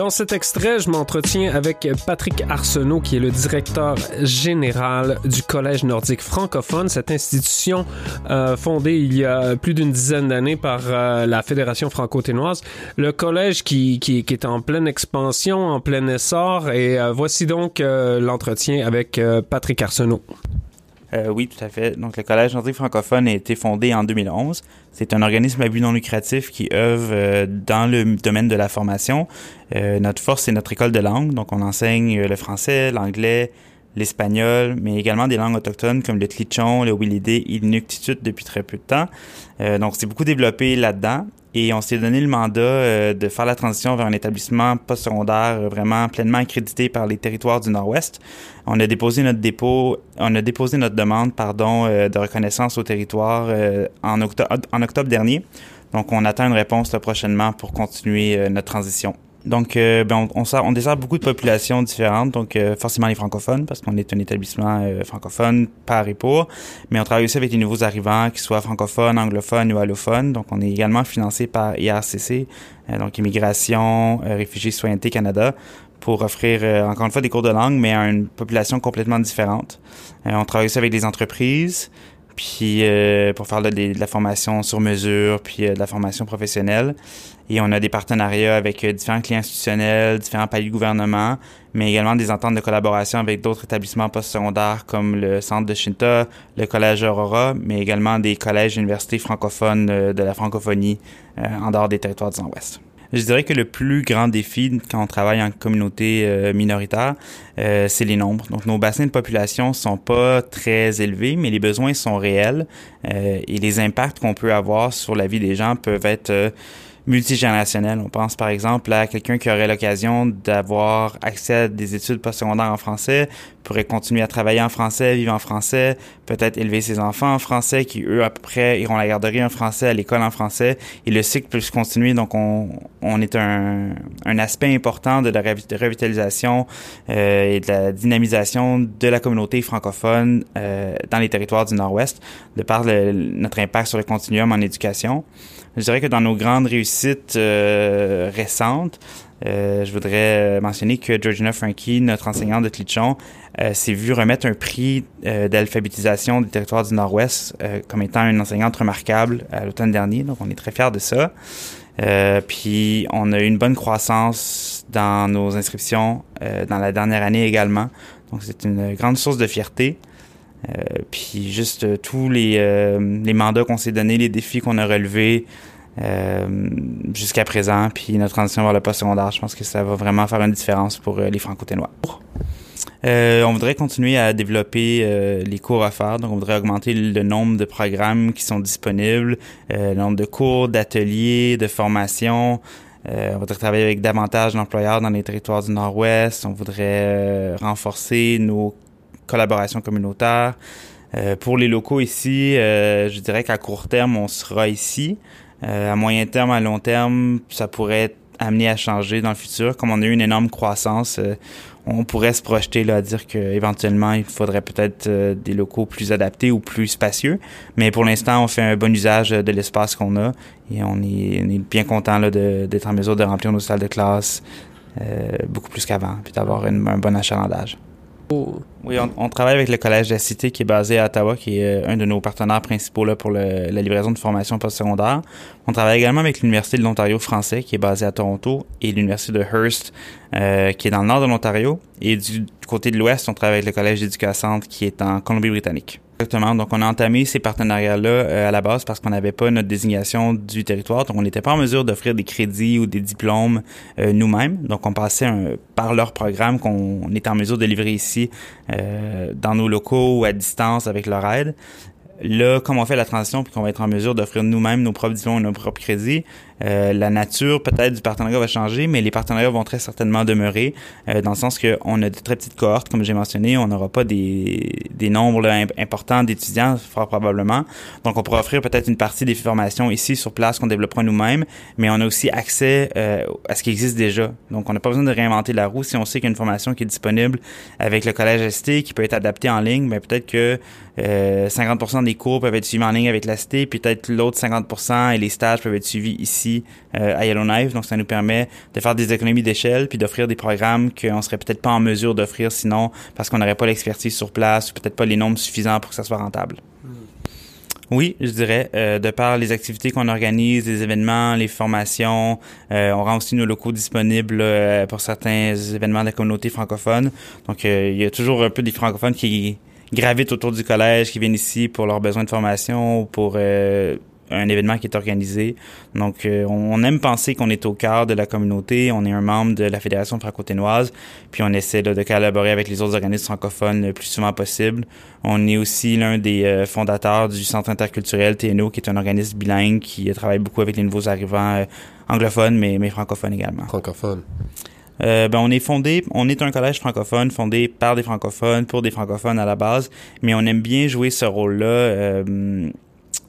Dans cet extrait, je m'entretiens avec Patrick Arsenault, qui est le directeur général du Collège nordique francophone, cette institution euh, fondée il y a plus d'une dizaine d'années par euh, la Fédération franco-ténoise. Le collège qui, qui, qui, est en pleine expansion, en plein essor, et euh, voici donc euh, l'entretien avec euh, Patrick Arsenault. Euh, oui, tout à fait. Donc, le Collège nordique francophone a été fondé en 2011. C'est un organisme à but non lucratif qui œuvre euh, dans le domaine de la formation. Euh, notre force, c'est notre école de langue. Donc, on enseigne le français, l'anglais, l'espagnol, mais également des langues autochtones comme le tlichon, le willidé et l'inuktitut depuis très peu de temps. donc, c'est beaucoup développé là-dedans. Et on s'est donné le mandat euh, de faire la transition vers un établissement postsecondaire euh, vraiment pleinement accrédité par les territoires du Nord-Ouest. On a déposé notre dépôt, on a déposé notre demande, pardon, euh, de reconnaissance au territoire en, octobre, en octobre dernier. Donc, on attend une réponse prochainement pour continuer notre transition. Donc, euh, ben, on, on, on, dessert beaucoup de populations différentes, donc euh, forcément les francophones, parce qu'on est un établissement euh, francophone par et pour, mais on travaille aussi avec les nouveaux arrivants, qui soient francophones, anglophones ou allophones. Donc, on est également financé par IRCC, donc Immigration, Réfugiés, Citoyenneté Canada, pour offrir, encore une fois, des cours de langue, mais à une population complètement différente. on travaille aussi avec des entreprises, puis pour faire de, la formation sur mesure, puis de la formation professionnelle. Et on a des partenariats avec euh, différents clients institutionnels, différents paliers de gouvernement, mais également des ententes de collaboration avec d'autres établissements postsecondaires comme le Centre de Shinta, le Collège Aurora, mais également des collèges et universités francophones euh, de la francophonie euh, en dehors des territoires du Nord-Ouest. Je dirais que le plus grand défi quand on travaille en communauté minoritaire, c'est les nombres. Donc nos bassins de population sont pas très élevés, mais les besoins sont réels et les impacts qu'on peut avoir sur la vie des gens peuvent être multigénérationnel. On pense par exemple à quelqu'un qui aurait l'occasion d'avoir accès à des études postsecondaires en français, pourrait continuer à travailler en français, vivre en français, peut-être élever ses enfants en français, qui eux après iront à la garderie en français, à l'école en français, et le cycle peut se continuer. Donc on, on est un, un aspect important de la revitalisation euh, et de la dynamisation de la communauté francophone euh, dans les territoires du Nord-Ouest, de par notre impact sur le continuum en éducation. Je dirais que dans nos grandes réussites euh, récentes, euh, je voudrais mentionner que Georgina Frankie, notre enseignante de Clichon, euh, s'est vue remettre un prix d'alphabétisation des territoires du Nord-Ouest comme étant une enseignante remarquable à l'automne dernier. Donc, on est très fiers de ça. puis, on a eu une bonne croissance dans nos inscriptions dans la dernière année également. Donc, c'est une grande source de fierté. Euh, puis juste euh, tous les, euh, les mandats qu'on s'est donnés, les défis qu'on a relevés jusqu'à présent, puis notre transition vers le post-secondaire, je pense que ça va vraiment faire une différence pour les franco-ténois. Euh, on voudrait continuer à développer euh, les cours à faire. Donc, on voudrait augmenter le nombre de programmes qui sont disponibles, euh, le nombre de cours, d'ateliers, de formations. on voudrait travailler avec davantage d'employeurs dans les territoires du Nord-Ouest. On voudrait renforcer nos collaboration communautaire. Euh, pour les locaux ici, euh, je dirais qu'à court terme, on sera ici. Euh, à moyen terme, à long terme, ça pourrait être amené à changer dans le futur. Comme on a eu une énorme croissance, on pourrait se projeter là, à dire qu'éventuellement, il faudrait peut-être des locaux plus adaptés ou plus spacieux. Mais pour l'instant, on fait un bon usage de l'espace qu'on a et on est, on est bien content d'être en mesure de remplir nos salles de classe beaucoup plus qu'avant, puis d'avoir un bon achalandage. Oui, on, on, travaille avec le Collège de la Cité qui est basé à Ottawa, qui est euh, un de nos partenaires principaux là, pour le, la livraison de formation postsecondaire. On travaille également avec l'Université de l'Ontario français qui est basée à Toronto et l'Université de Hearst euh, qui est dans le nord de l'Ontario. Et du, du côté de l'ouest, on travaille avec le Collège d'éducation qui est en Colombie-Britannique. Exactement. Donc, on a entamé ces partenariats-là euh, à la base parce qu'on n'avait pas notre désignation du territoire. Donc, on n'était pas en mesure d'offrir des crédits ou des diplômes euh, nous-mêmes. Donc, on passait un, par leur programme qu'on était en mesure de livrer ici euh, dans nos locaux ou à distance avec leur aide. Là, comme on fait la transition puis qu'on va être en mesure d'offrir nous-mêmes nos propres diplômes et nos propres crédits, euh, la nature peut-être du partenariat va changer, mais les partenariats vont très certainement demeurer, euh, dans le sens qu'on a de très petites cohortes, comme j'ai mentionné, on n'aura pas des, des nombres là, importants d'étudiants, fort probablement. Donc, on pourra offrir peut-être une partie des formations ici sur place qu'on développera nous-mêmes, mais on a aussi accès euh, à ce qui existe déjà. Donc, on n'a pas besoin de réinventer la roue. Si on sait qu'il y a une formation qui est disponible avec le collège ST, qui peut être adaptée en ligne, mais peut-être que 50% des cours peuvent être suivis en ligne avec la ST, puis peut-être l'autre 50% et les stages peuvent être suivis ici ici à Yellowknife. Donc, ça nous permet de faire des économies d'échelle puis d'offrir des programmes qu'on serait peut-être pas en mesure d'offrir sinon parce qu'on n'aurait pas l'expertise sur place ou peut-être pas les nombres suffisants pour que ça soit rentable. Oui, je dirais, euh, de par les activités qu'on organise, les événements, les formations, euh, on rend aussi nos locaux disponibles euh, pour certains événements de la communauté francophone. Donc, il y a toujours un peu des francophones qui gravitent autour du collège, qui viennent ici pour leurs besoins de formation ou pour un événement qui est organisé. Donc, euh, on aime penser qu'on est au cœur de la communauté. On est un membre de la Fédération franco-ténoise, puis on essaie de collaborer avec les autres organismes francophones le plus souvent possible. On est aussi l'un des euh, fondateurs du Centre interculturel TNO, qui est un organisme bilingue qui travaille beaucoup avec les nouveaux arrivants euh, anglophones, mais, mais francophones également. Francophones. ben, on est fondé, on est un collège francophone fondé par des francophones pour des francophones à la base, mais on aime bien jouer ce rôle-là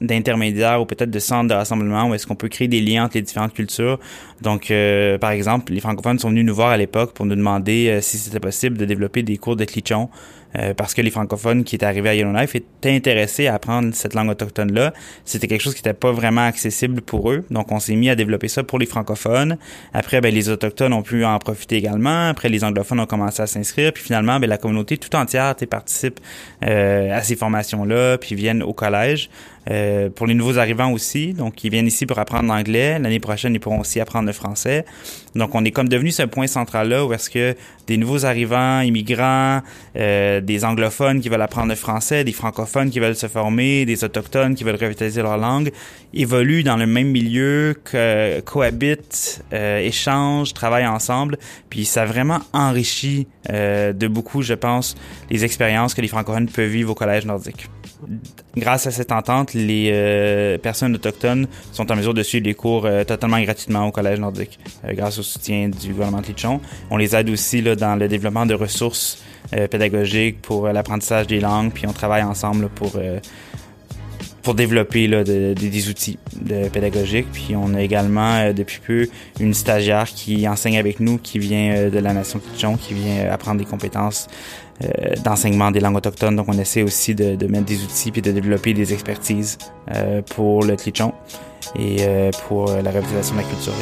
d'intermédiaires ou peut-être de centres de rassemblement où est-ce qu'on peut créer des liens entre les différentes cultures. Donc, euh, par exemple, les francophones sont venus nous voir à l'époque pour nous demander euh, si c'était possible de développer des cours de clichon euh, parce que les francophones qui étaient arrivés à Yellowknife étaient intéressés à apprendre cette langue autochtone-là. C'était quelque chose qui n'était pas vraiment accessible pour eux. Donc, on s'est mis à développer ça pour les francophones. Après, ben, les autochtones ont pu en profiter également. Après, les anglophones ont commencé à s'inscrire. Puis finalement, ben, la communauté tout entière participe euh, à ces formations-là, puis viennent au collège. Euh, pour les nouveaux arrivants aussi, donc ils viennent ici pour apprendre l'anglais. L'année prochaine, ils pourront aussi apprendre le français. Donc, on est comme devenu ce point central-là où est-ce que des nouveaux arrivants, immigrants, euh, des anglophones qui veulent apprendre le français, des francophones qui veulent se former, des autochtones qui veulent revitaliser leur langue, évoluent dans le même milieu, cohabitent, euh, échangent, travaillent ensemble. Puis ça vraiment enrichi euh, de beaucoup, je pense, les expériences que les francophones peuvent vivre au Collège nordique. Grâce à cette entente, les euh, personnes autochtones sont en mesure de suivre les cours totalement gratuitement au Collège nordique, grâce au soutien du gouvernement de Lichon. On les aide aussi là, dans le développement de ressources pédagogiques pour l'apprentissage des langues, puis on travaille ensemble pour pour développer là, des outils pédagogiques. Puis on a également depuis peu une stagiaire qui enseigne avec nous, qui vient de la nation qui vient apprendre des compétences euh, d'enseignement des langues autochtones. Donc, on essaie aussi de, mettre des outils puis de développer des expertises euh, pour le Tlichon et euh, pour la revitalisation de la culture.